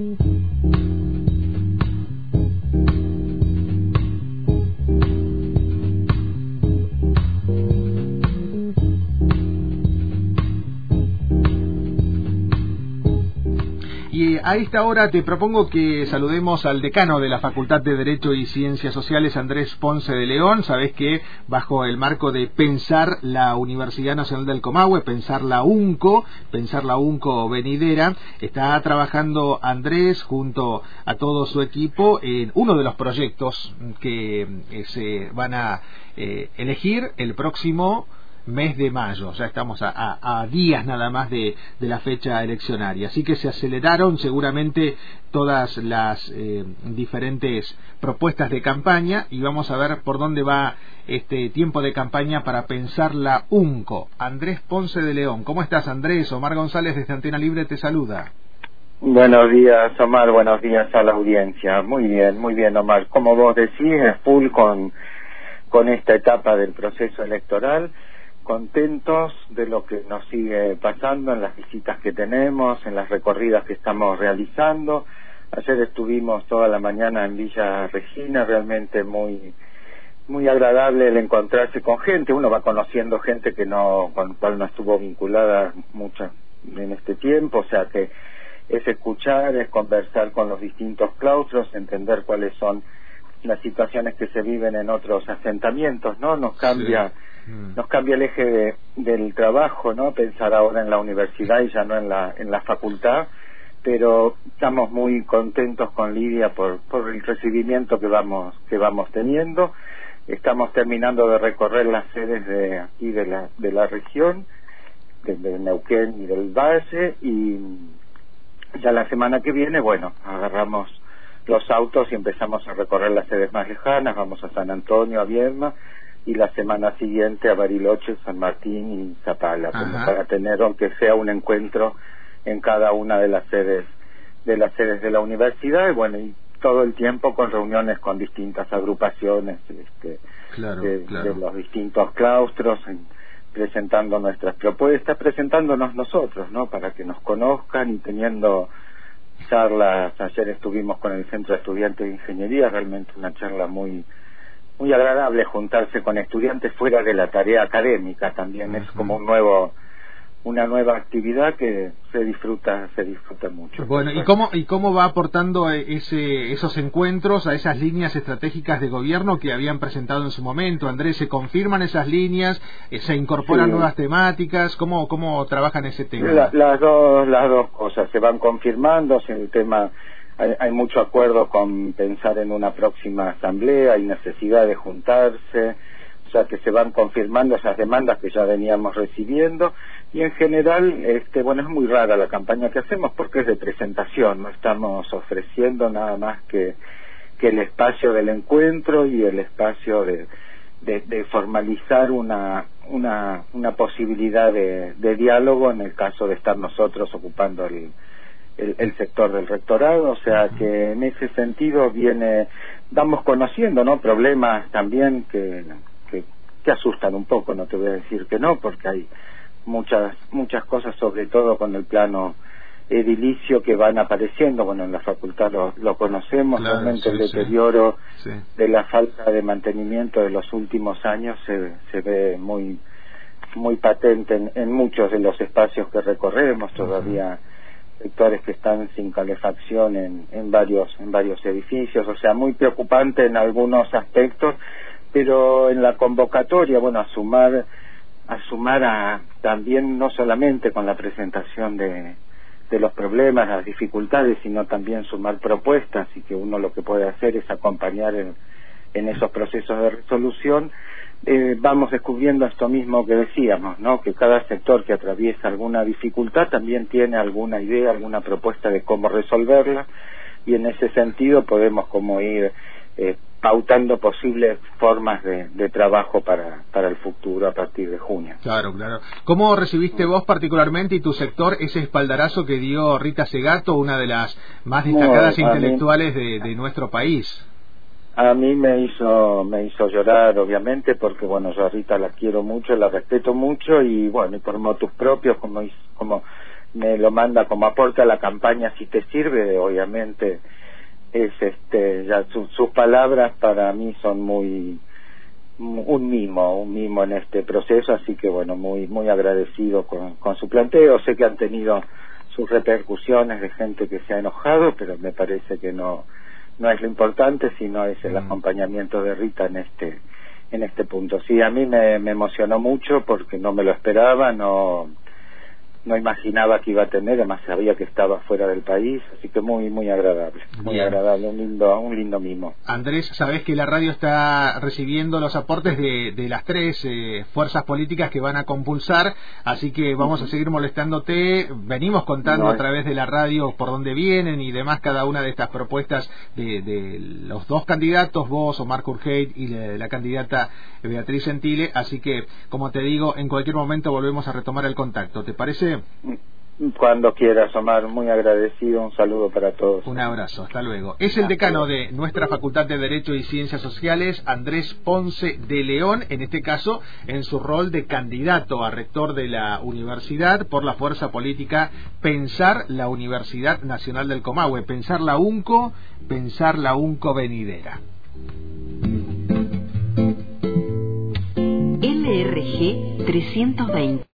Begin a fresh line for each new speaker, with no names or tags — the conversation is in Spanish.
Thank you. A esta hora te propongo que saludemos al decano de la Facultad de Derecho y Ciencias Sociales, Andrés Ponce de León. Sabes que bajo el marco de pensar la Universidad Nacional del Comahue, pensar la UNCO, pensar la UNCO venidera, está trabajando Andrés junto a todo su equipo en uno de los proyectos que eh, se van a eh, elegir el próximo mes de mayo, ya estamos a, días nada más de, la fecha eleccionaria, así que se aceleraron seguramente todas las eh, diferentes propuestas de campaña y vamos a ver por dónde va este tiempo de campaña para pensar la UNCO. Andrés Ponce de León, ¿cómo estás Andrés? Omar González desde Antena Libre te saluda.
Buenos días, Omar. Buenos días a la audiencia. Muy bien, muy bien, Omar. Como vos decís, es full con, con esta etapa del proceso electoral contentos de lo que nos sigue pasando en las visitas que tenemos, en las recorridas que estamos realizando. Ayer estuvimos toda la mañana en Villa Regina, realmente muy muy agradable el encontrarse con gente. Uno va conociendo gente que no con cual no estuvo vinculada mucho en este tiempo, o sea que es escuchar, es conversar con los distintos claustros, entender cuáles son las situaciones que se viven en otros asentamientos, ¿no? Nos cambia. Nos cambia el eje del trabajo, ¿no? Pensar ahora en la universidad y ya no en la, en la facultad, pero estamos muy contentos con Lidia por, por el recibimiento que vamos, que vamos teniendo. Estamos terminando de recorrer las sedes de aquí de la, de la región, de, Neuquén y del Valle, y ya la semana que viene, bueno, agarramos los autos y empezamos a recorrer las sedes más lejanas, vamos a San Antonio, a Viedma, y la semana siguiente a Bariloche, San Martín y Zapala, para tener aunque sea un encuentro en cada una de las sedes de las sedes de la universidad y bueno y todo el tiempo con reuniones con distintas agrupaciones este, de, los distintos claustros presentando nuestras propuestas presentándonos nosotros no para que nos conozcan y teniendo charlas. Ayer estuvimos con el centro de estudiantes de ingeniería realmente una charla muy muy agradable juntarse con estudiantes fuera de la tarea académica también. Es como un nuevo una nueva actividad que se disfruta se disfruta mucho.
Bueno y cómo y cómo va aportando ese esos encuentros a esas líneas estratégicas de gobierno que habían presentado en su momento Andrés se confirman esas líneas eh, se incorporan nuevas temáticas cómo cómo trabajan ese tema
las dos las dos cosas se van confirmando el tema hay, mucho acuerdo con pensar en una próxima asamblea, hay necesidad de juntarse, o sea que se van confirmando esas demandas que ya veníamos recibiendo. Y en general, este, bueno, es muy rara la campaña que hacemos porque es de presentación, no estamos ofreciendo nada más que, que el espacio del encuentro y el espacio de, de, formalizar una, una, una posibilidad de, de diálogo en el caso de estar nosotros ocupando el, el, sector del rectorado, o sea que en ese sentido viene, vamos conociendo, ¿no? Problemas también que, que, que asustan un poco, no te voy a decir que no, porque hay muchas, muchas cosas, sobre todo con el plano edilicio que van apareciendo, bueno, en la facultad lo, lo conocemos, realmente el deterioro de la falta de mantenimiento de los últimos años se, se ve muy muy patente en, muchos de los espacios que recorremos, todavía sectores que están sin calefacción en, en varios en varios edificios o sea muy preocupante en algunos aspectos pero en la convocatoria bueno a sumar a sumar a también no solamente con la presentación de de los problemas las dificultades sino también sumar propuestas y que uno lo que puede hacer es acompañar en, en esos procesos de resolución eh, vamos descubriendo esto mismo que decíamos, ¿no? Que cada sector que atraviesa alguna dificultad también tiene alguna idea, alguna propuesta de cómo resolverla y en ese sentido podemos como ir eh, pautando posibles formas de, trabajo para, para el futuro a partir de junio.
Claro, claro. ¿Cómo recibiste vos particularmente y tu sector ese espaldarazo que dio Rita Segato, una de las más destacadas intelectuales de, de nuestro país?
A mí me hizo, me hizo llorar, obviamente, porque, bueno, yo a Rita la quiero mucho, la respeto mucho y, bueno, y por motos propios, como, como me lo manda como aporte a la campaña si te sirve obviamente es este ya sus palabras para mí son muy un mimo un mimo en este proceso así que bueno muy muy agradecido con, con su planteo. Sé que han tenido sus repercusiones de gente que se ha enojado pero me parece que no no es lo importante sino es el mm. acompañamiento de Rita en este en este punto sí a mí me, me emocionó mucho porque no me lo esperaba no no imaginaba que iba a tener, además sabía que estaba fuera del país, así que muy muy agradable, muy agradable, un lindo un lindo mimo.
Andrés, sabes que la radio está recibiendo los aportes de, de las tres eh, fuerzas políticas que van a compulsar, así que vamos a seguir molestándote, venimos contando a través de la radio por dónde vienen y demás cada una de estas propuestas de, de los dos candidatos, vos o Marco Urgeit y la, la candidata Beatriz Gentile, así que como te digo, en cualquier momento volvemos a retomar el contacto, ¿te parece?
Cuando quieras, Omar, muy agradecido, un saludo para todos.
Un abrazo, hasta luego. Es el decano de nuestra Facultad de Derecho y Ciencias Sociales, Andrés Ponce de León, en este caso en su rol de candidato a rector de la universidad por la fuerza política Pensar la Universidad Nacional del Comahue, Pensar la UNCO, Pensar la UNCO venidera. LRG 320